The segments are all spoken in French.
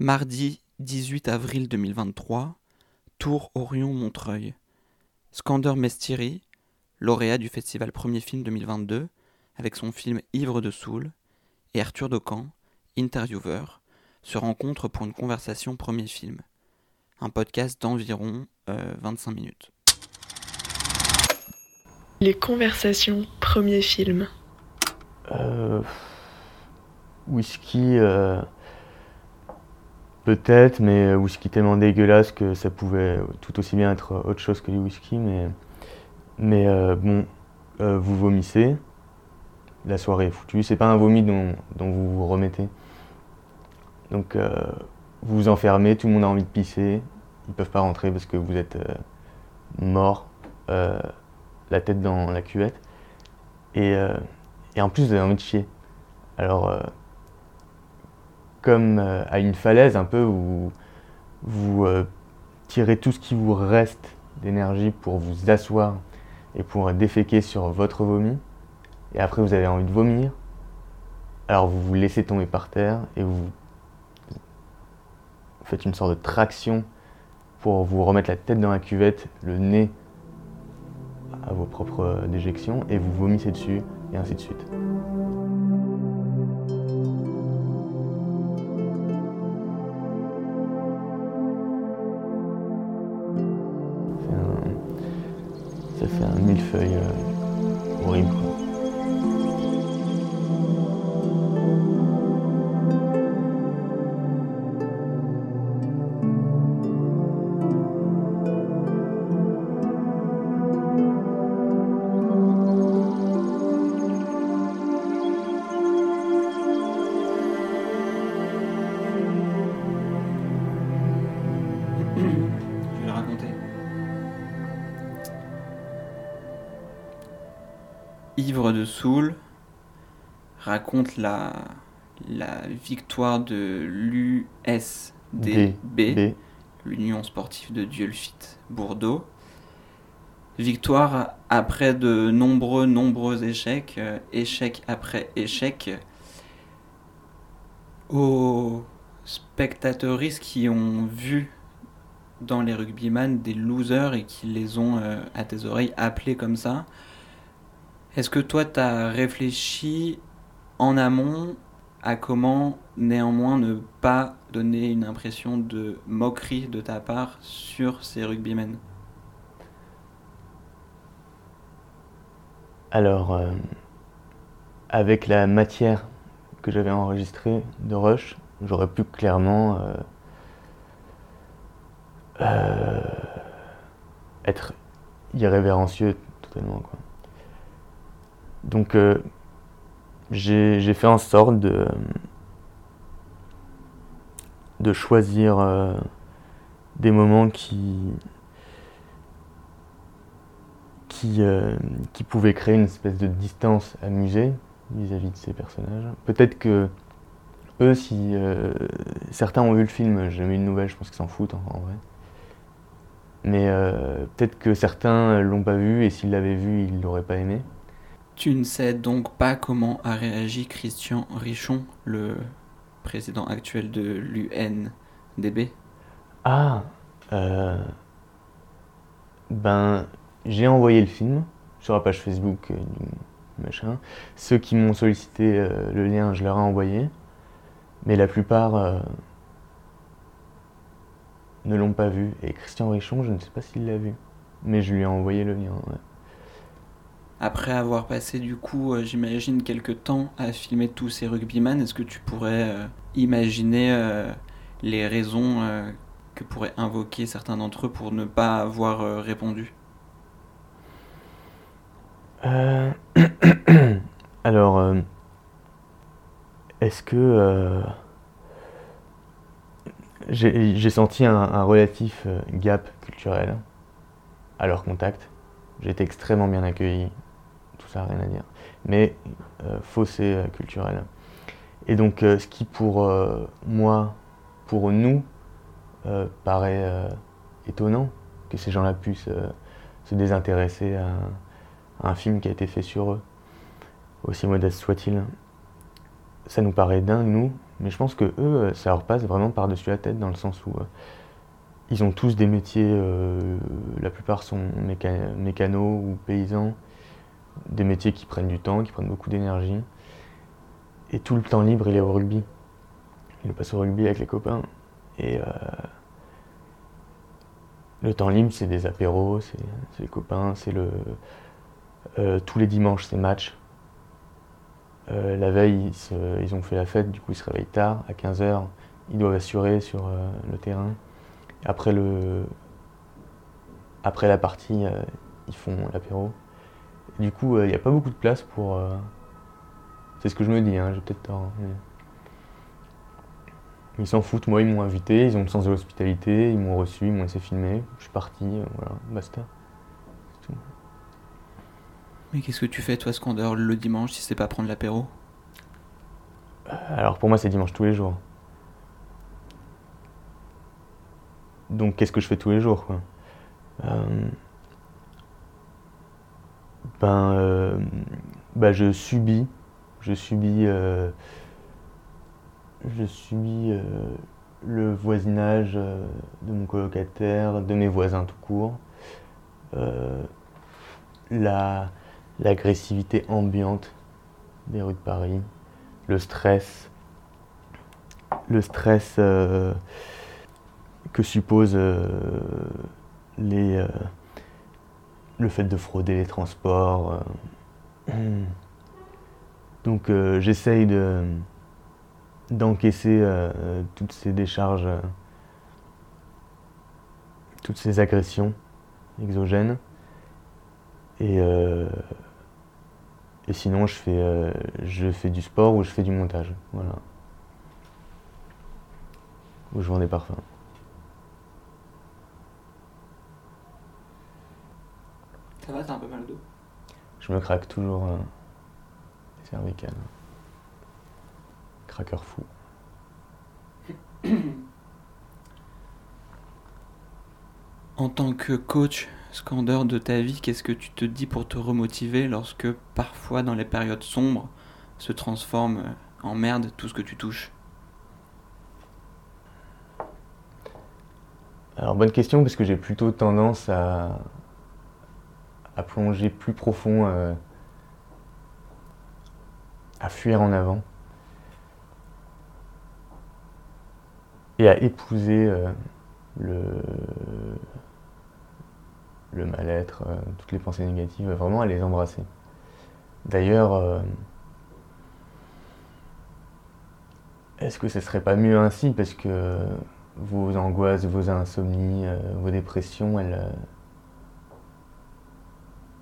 Mardi 18 avril 2023, Tour Orion-Montreuil. Skander Mestiri, lauréat du festival Premier Film 2022, avec son film Ivre de Soul, et Arthur Docan, intervieweur, se rencontrent pour une conversation Premier Film. Un podcast d'environ 25 minutes. Les conversations Premier Film. Euh, whisky, euh, peut-être, mais whisky tellement dégueulasse que ça pouvait tout aussi bien être autre chose que du whisky. Mais, mais euh, bon, euh, vous vomissez, la soirée est foutue. C'est pas un vomi dont, dont vous vous remettez. Donc euh, vous vous enfermez, tout le monde a envie de pisser, ils peuvent pas rentrer parce que vous êtes euh, mort, euh, la tête dans la cuvette. Et, euh, et en plus, vous avez envie de chier. Alors, euh, comme euh, à une falaise un peu où vous euh, tirez tout ce qui vous reste d'énergie pour vous asseoir et pour déféquer sur votre vomi, et après vous avez envie de vomir, alors vous vous laissez tomber par terre et vous faites une sorte de traction pour vous remettre la tête dans la cuvette, le nez à vos propres déjections, et vous vomissez dessus, et ainsi de suite. Ça fait un millefeuille euh, horrible. Soul raconte la, la victoire de l'USDB, l'Union sportive de Dieulfit Bourdeau. Victoire après de nombreux, nombreux échecs, euh, échec après échec, aux spectateurs qui ont vu dans les rugbyman des losers et qui les ont, euh, à tes oreilles, appelés comme ça. Est-ce que toi, tu as réfléchi en amont à comment néanmoins ne pas donner une impression de moquerie de ta part sur ces rugbymen? Alors, euh, avec la matière que j'avais enregistrée de Rush, j'aurais pu clairement euh, euh, être irrévérencieux totalement. Quoi. Donc, euh, j'ai fait en sorte de, choisir euh, des moments qui, qui, euh, qui pouvaient créer une espèce de distance amusée vis-à-vis de ces personnages. Peut-être que eux, si certains ont vu le film, j'ai jamais eu de nouvelles, je pense qu'ils s'en foutent en, vrai. Mais peut-être que certains l'ont pas vu et s'ils l'avaient vu, ils l'auraient pas aimé. Tu ne sais donc pas comment a réagi Christian Richon, le président actuel de l'UNDB Ah, euh, ben, j'ai envoyé le film sur la page Facebook machin. Ceux qui m'ont sollicité euh, le lien, je leur ai envoyé. Mais la plupart euh, ne l'ont pas vu. Et Christian Richon, je ne sais pas s'il l'a vu. Mais je lui ai envoyé le lien. ouais. Après avoir passé du coup, euh, j'imagine, quelques temps à filmer tous ces rugbyman, est-ce que tu pourrais euh, imaginer euh, les raisons que pourraient invoquer certains d'entre eux pour ne pas avoir répondu? Alors, est-ce que j'ai senti un, un relatif gap culturel à leur contact. J'ai été extrêmement bien accueilli, tout ça, rien à dire. Mais euh, fossé euh, culturel. Et donc, euh, ce qui pour moi, pour nous, paraît étonnant que ces gens-là puissent se désintéresser à, un film qui a été fait sur eux, aussi modeste soit-il. Ça nous paraît dingue, nous, Mais je pense que eux, ça leur passe vraiment par-dessus la tête, dans le sens où ils ont tous des métiers, la plupart sont mécanos ou paysans, des métiers qui prennent du temps, qui prennent beaucoup d'énergie. Et tout le temps libre, il est au rugby. Il passe au rugby avec les copains. Et le temps libre, c'est des apéros, c'est les copains, c'est le. Euh, tous les dimanches, c'est match. Euh, la veille, ils, ont fait la fête, du coup, ils se réveillent tard, à 15h. Ils doivent assurer sur euh, le terrain. Après, après la partie, ils font l'apéro. Du coup, il n'y a pas beaucoup de place pour. c'est ce que je me dis, hein, j'ai peut-être tort. Hein, ils s'en foutent, moi ils m'ont invité, ils ont le sens de l'hospitalité, ils m'ont reçu, ils m'ont laissé filmer, je suis parti, euh, voilà, basta. Tout. Mais qu'est-ce que tu fais toi Scandeur le dimanche si c'est pas prendre l'apéro? Euh, Alors pour moi c'est dimanche tous les jours. Donc qu'est-ce que je fais tous les jours quoi? Euh, Ben ben je subis, je subis je suis euh, le voisinage euh, de mon colocataire, de mes voisins tout court, euh, l'agressivité ambiante des rues de Paris, le stress, le stress que suppose les, le fait de frauder les transports. Donc j'essaye de d'encaisser euh, euh, toutes ces décharges, euh, toutes ces agressions exogènes. Et, et sinon, je fais, je fais du sport ou je fais du montage. Voilà. Ou je vends des parfums. Ça va, t'as un peu mal d'eau Je me craque toujours les cervicales craqueur fou. En tant que coach, scandeur de ta vie, qu'est-ce que tu te dis pour te remotiver lorsque parfois dans les périodes sombres se transforme en merde tout ce que tu touches? Alors bonne question parce que j'ai plutôt tendance à, à plonger plus profond, euh, à fuir en avant. et à épouser euh, le, mal-être, euh, toutes les pensées négatives, vraiment à les embrasser. D'ailleurs, est-ce que ce serait pas mieux ainsi? Parce que vos angoisses, vos insomnies, vos dépressions, elles,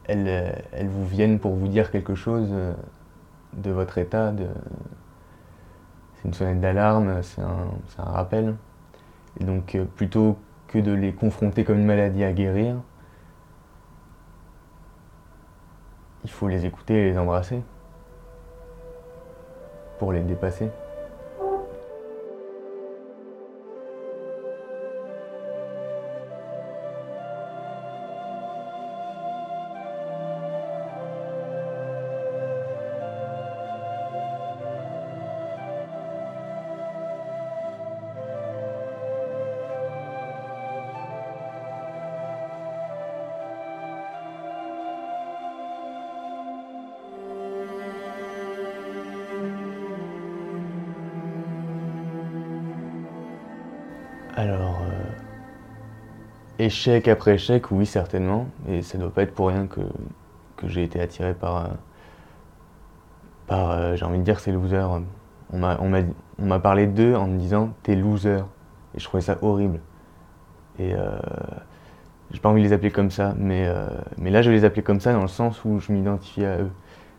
elles, elles, vous viennent pour vous dire quelque chose de votre état, de, une sonnette d'alarme, c'est un, un, rappel. Et donc euh, plutôt que de les confronter comme une maladie à guérir, il faut les écouter et les embrasser pour les dépasser. Échec après échec, oui, certainement. Et ça ne doit pas être pour rien que, j'ai été attiré par, euh, par euh, j'ai envie de dire, ces losers. On m'a parlé d'eux en me disant, t'es loser. Et je trouvais ça horrible. Et j'ai pas envie de les appeler comme ça, mais, là, je les appeler comme ça dans le sens où je m'identifiais à eux.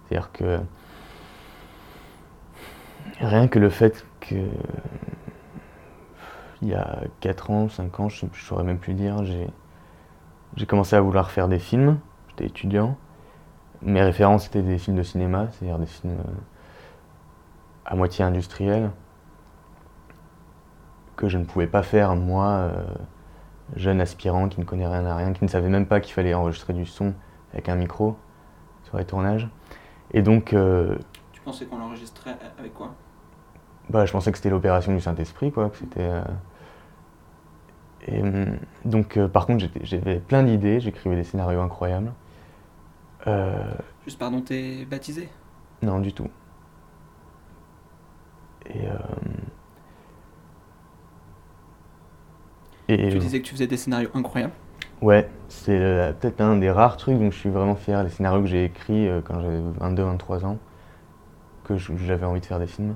C'est-à-dire que rien que le fait que il y a 4 ans, 5 ans, je ne saurais même plus dire, j'ai commencé à vouloir faire des films. J'étais étudiant. Mes références étaient des films de cinéma, c'est-à-dire des films euh, à moitié industriels, que je ne pouvais pas faire, moi, euh, jeune aspirant qui ne connaît rien à rien, qui ne savait même pas qu'il fallait enregistrer du son avec un micro sur les tournages. Et donc. Euh, tu pensais qu'on l'enregistrait avec quoi? Bah, je pensais que c'était l'opération du Saint-Esprit, quoi, que c'était. euh, Et hum, donc, euh, par contre, j'avais plein d'idées, j'écrivais des scénarios incroyables. Euh, Juste pardon, t'es baptisé? Non, du tout. Et. euh, Et Tu disais que tu faisais des scénarios incroyables. ouais, c'est peut-être un des rares trucs dont je suis vraiment fier, les scénarios que j'ai écrits quand j'avais 22-23 ans, que j'avais envie de faire des films.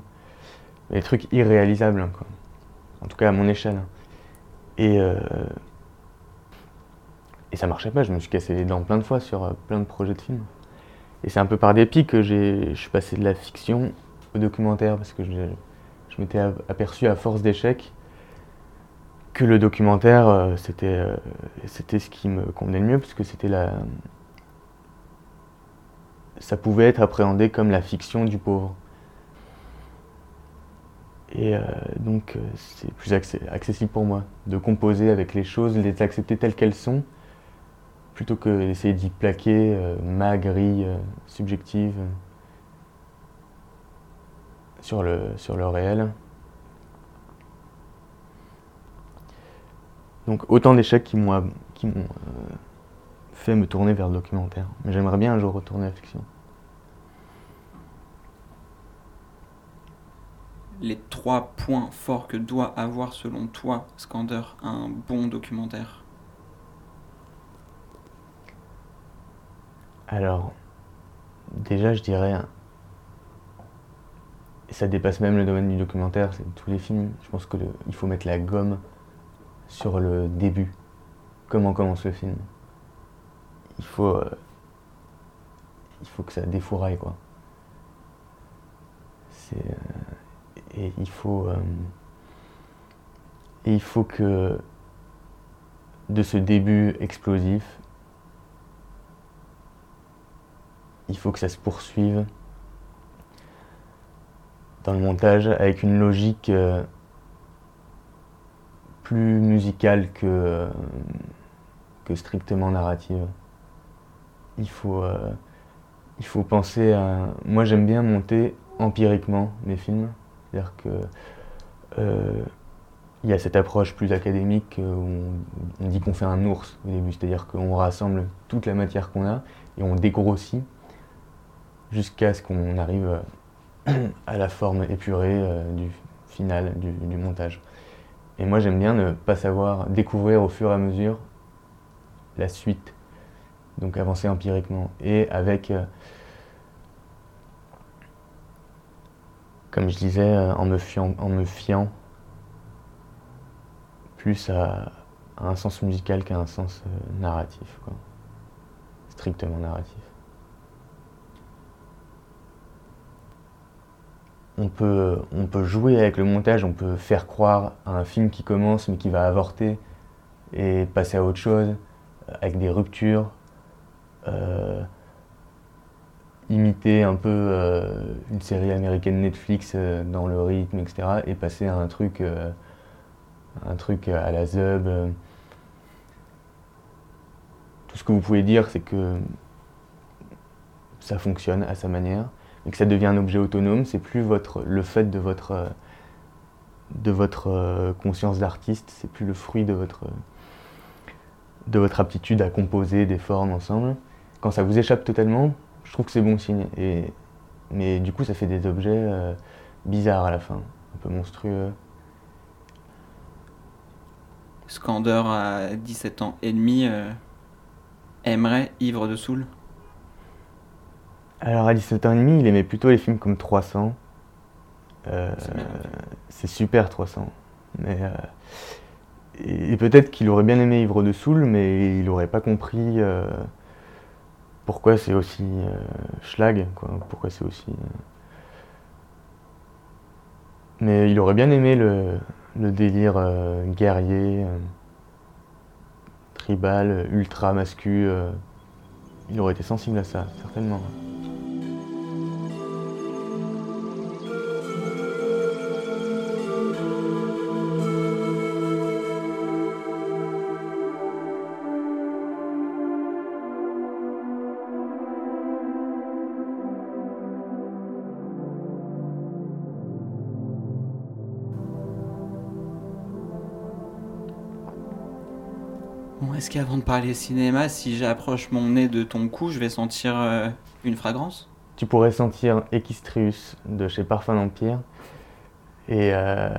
Des trucs irréalisables, hein, quoi. En tout cas à mon échelle. hein. Et, euh, et ça marchait pas, je me suis cassé les dents plein de fois sur euh, plein de projets de films. Et c'est un peu par dépit que je suis passé de la fiction au documentaire, parce que je, m'étais aperçu à force d'échecs que le documentaire, euh, c'était euh, c'était ce qui me convenait le mieux, parce que c'était la... Ça pouvait être appréhendé comme la fiction du pauvre. Et euh, donc, euh, c'est plus accessible pour moi de composer avec les choses, les accepter telles qu'elles sont, plutôt que d'essayer d'y plaquer euh, ma grille euh, subjective sur, le, sur le réel. Donc, autant d'échecs qui m'ont fait me tourner vers le documentaire. Mais j'aimerais bien un jour retourner à la fiction. Les trois points forts que doit avoir selon toi, Skander, un bon documentaire? Alors, déjà, je dirais, ça dépasse même le domaine du documentaire, c'est tous les films. Je pense qu'il faut mettre la gomme sur le début. Comment commence le film? Il faut, euh, il faut que ça défouraille, quoi. C'est, euh, et il faut, euh, et il faut que de ce début explosif, il faut que ça se poursuive dans le montage avec une logique euh, plus musicale que, euh, strictement narrative. Il faut penser à... Moi j'aime bien monter empiriquement mes films. C'est-à-dire que euh, il y a cette approche plus académique euh, où on, dit qu'on fait un ours au début, c'est-à-dire qu'on rassemble toute la matière qu'on a et on dégrossit jusqu'à ce qu'on arrive euh, à la forme épurée du final du, du montage. Et moi j'aime bien ne pas savoir découvrir au fur et à mesure la suite, donc avancer empiriquement. Et avec, comme je disais, euh, en me fiant, plus à, un sens musical qu'à un sens euh, narratif, quoi. strictement narratif. on peut, on peut jouer avec le montage, on peut faire croire à un film qui commence mais qui va avorter et passer à autre chose, euh, avec des ruptures, imiter un peu euh, une série américaine Netflix euh, dans le rythme, etc. et passer à un truc, euh, à la Zub. Tout ce que vous pouvez dire, c'est que ça fonctionne à sa manière et que ça devient un objet autonome, c'est plus votre, le fait de votre, conscience d'artiste, c'est plus le fruit de votre aptitude à composer des formes ensemble. Quand ça vous échappe totalement, je trouve que c'est bon signe. Et, mais du coup, ça fait des objets euh, bizarres à la fin, un peu monstrueux. Skander à 17 ans et demi euh, aimerait Ivre de Soul. Alors à 17 ans et demi, il aimait plutôt les films comme 300. Euh, C'est super 300. Mais, euh, et, et peut-être qu'il aurait bien aimé Ivre de Soul, mais il n'aurait pas compris pourquoi c'est aussi euh, schlag, quoi. Pourquoi c'est aussi. euh. Mais il aurait bien aimé le, délire euh, guerrier, tribal, ultra mascu. il aurait été sensible à ça, certainement. Est-ce qu'avant de parler cinéma, si j'approche mon nez de ton cou, je vais sentir euh, une fragrance? Tu pourrais sentir Equistrius de chez Parfum d'Empire. Et euh,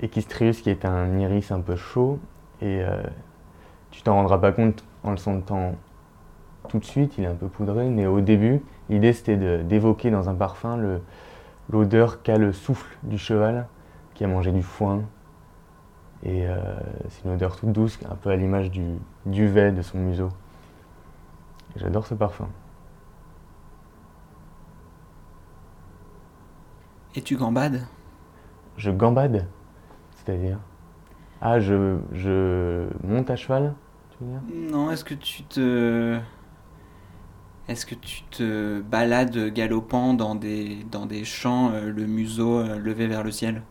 Equistrius qui est un iris un peu chaud. Et euh, tu t'en rendras pas compte en le sentant tout de suite, il est un peu poudré, mais au début, l'idée c'était d'évoquer dans un parfum l'odeur qu'a le souffle du cheval qui a mangé du foin, et euh, c'est une odeur toute douce, un peu à l'image du duvet de son museau. J'adore ce parfum. Et tu gambades? Je gambade C'est-à-dire? Ah, je, je monte à cheval tu veux dire? Non, est-ce que tu te. Est-ce que tu te balades galopant dans des, dans des champs, euh, le museau euh, levé vers le ciel?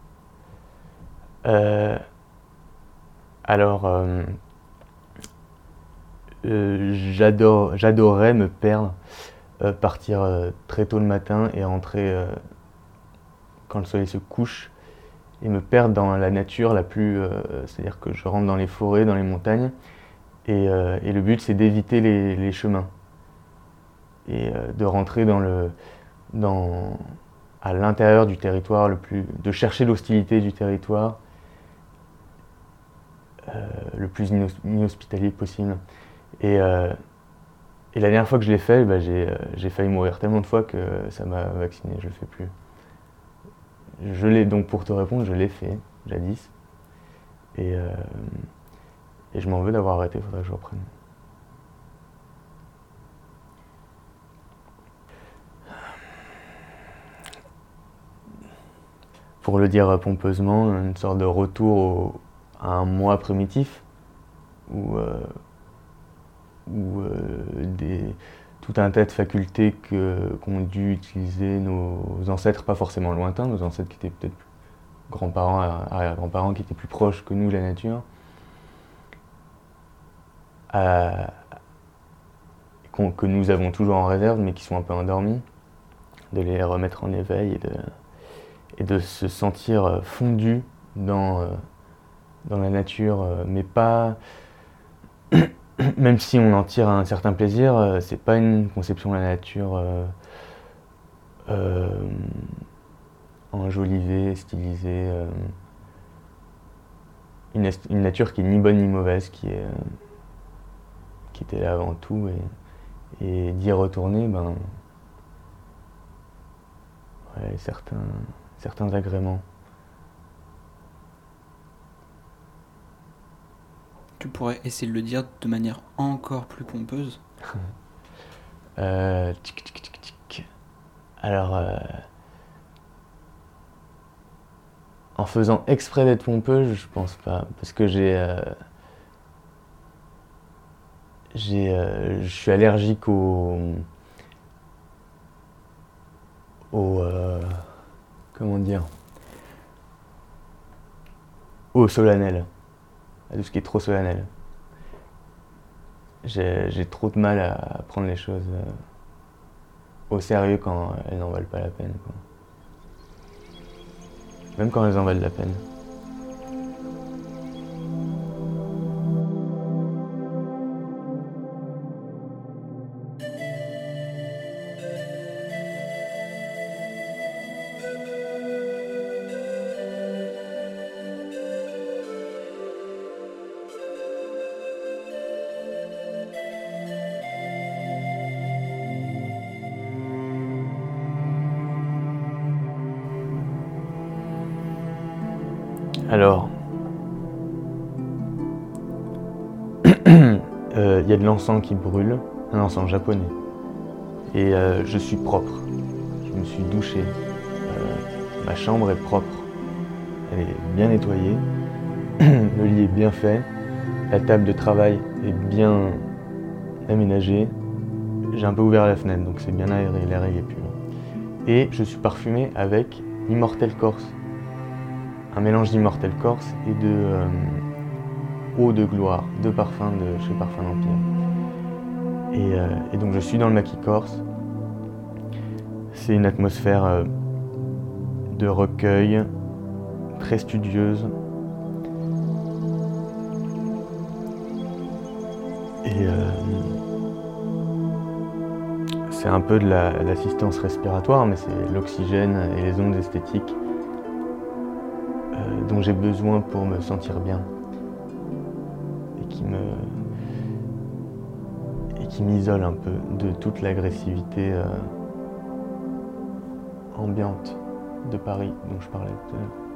Euh, alors, euh, euh, j'adorais me perdre, euh, partir très tôt le matin et rentrer quand le soleil se couche et me perdre dans la nature la plus. C'est-à-dire que je rentre dans les forêts, dans les montagnes et, le but c'est d'éviter les, chemins et de rentrer à l'intérieur du territoire, le plus, de chercher l'hostilité du territoire euh, le plus inhospitalier possible. Et, euh, et, la dernière fois que je l'ai fait, bah, euh, j'ai failli mourir tellement de fois que ça m'a vacciné, je le fais plus. Je l'ai donc pour te répondre, je l'ai fait jadis. Et, et je m'en veux d'avoir arrêté, il faudrait que je reprenne. Pour le dire pompeusement, une sorte de retour au, un moi primitif où, euh, euh, tout un tas de facultés qu'ont dû utiliser nos ancêtres, pas forcément lointains, nos ancêtres qui étaient peut-être grands-parents, arrière-grands-parents qui étaient plus proches que nous, la nature, que nous avons toujours en réserve, mais qui sont un peu endormis, de les remettre en éveil et de, de se sentir fondus dans, euh, dans la nature, euh, mais pas. Même si on en tire un certain plaisir, euh, c'est pas une conception de la nature euh, enjolivée, stylisée. Une, nature qui est ni bonne ni mauvaise, qui, est, qui était là avant tout. Et, d'y retourner, ben. Certains, certains agréments. Tu pourrais essayer de le dire de manière encore plus pompeuse euh, Alors, euh, en faisant exprès d'être pompeux, je pense pas, parce que j'ai, euh, j'ai, je suis allergique au, au, comment dire, au solennel à tout ce qui est trop solennel. J'ai trop de mal à prendre les choses euh, au sérieux quand elles n'en valent pas la peine. Même quand elles en valent la peine. Alors, euh, il y a de l'encens qui brûle, un encens japonais. Et euh, je suis propre. Je me suis douché. Euh, ma chambre est propre. Elle est bien nettoyée. Le lit est bien fait. La table de travail est bien aménagée. J'ai un peu ouvert la fenêtre, donc c'est bien aéré, l'air est pur. Et je suis parfumé avec Immortel Corse un mélange d'immortel corse et de euh, eau de gloire, de parfum de chez Parfum d'Empire. Euh, et, donc je suis dans le maquis corse. C'est une atmosphère euh, de recueil, très studieuse. Et c'est un peu de l'assistance respiratoire, mais c'est l'oxygène et les ondes esthétiques j'ai besoin pour me sentir bien et qui me et qui m'isole un peu de toute l'agressivité euh, ambiante de Paris dont je parlais tout à l'heure.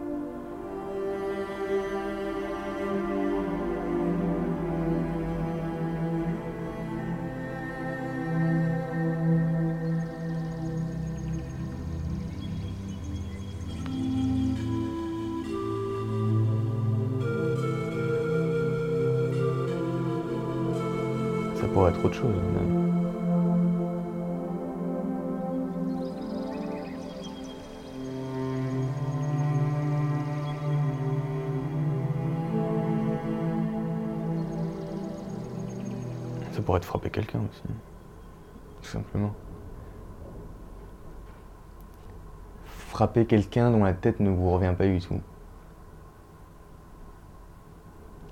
Ça pourrait être autre chose. Ça pourrait être frapper quelqu'un aussi. Tout simplement. Frapper quelqu'un dont la tête ne vous revient pas du tout.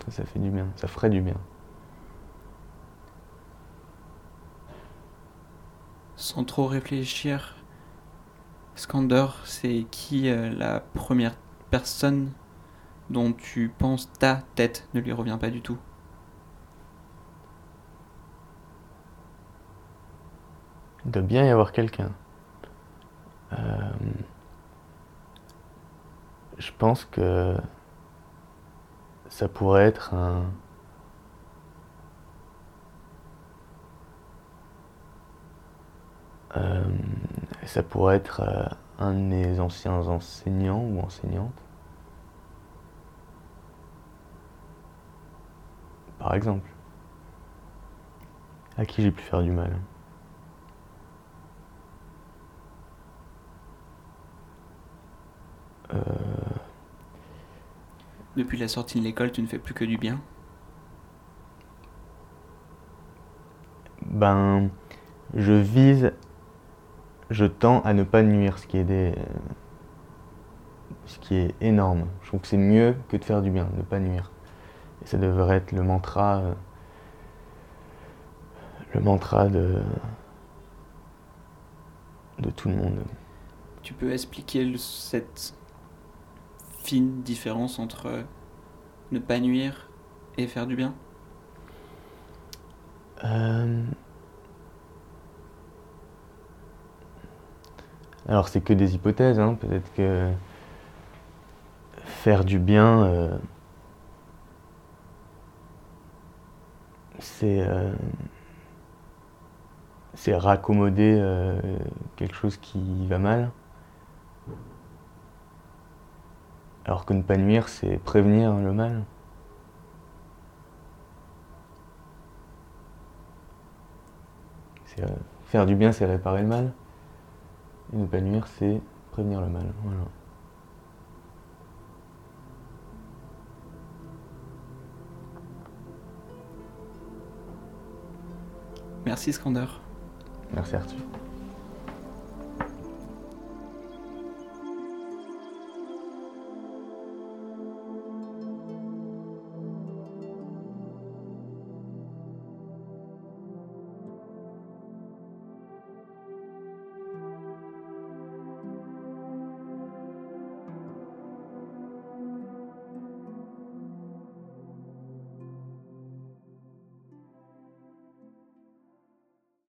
Ça, ça fait du bien. Ça ferait du bien. Sans trop réfléchir, Skander, c'est qui euh, la première personne dont tu penses ta tête ne lui revient pas du tout? Il doit bien y avoir quelqu'un. Euh, je pense que ça pourrait être un. Euh, ça pourrait être euh, un de mes anciens enseignants ou enseignantes. Par exemple. À qui j'ai pu faire du mal. Euh, Depuis la sortie de l'école, tu ne fais plus que du bien? Ben, je vise, je tends à ne pas nuire, ce qui est des, ce qui est énorme. Je trouve que c'est mieux que de faire du bien, ne pas nuire. Et ça devrait être le mantra, euh, le mantra de, de tout le monde. Tu peux expliquer le- cette fine différence entre ne pas nuire et faire du bien? Euh, Alors c'est que des hypothèses, hein. peut-être que faire du bien, euh, c'est euh, c'est raccommoder euh, quelque chose qui va mal. Alors que ne pas nuire, c'est prévenir le mal. Faire du bien, c'est réparer le mal. Et ne pas nuire, c'est prévenir le mal. Voilà. Merci Skander. Merci Arthur.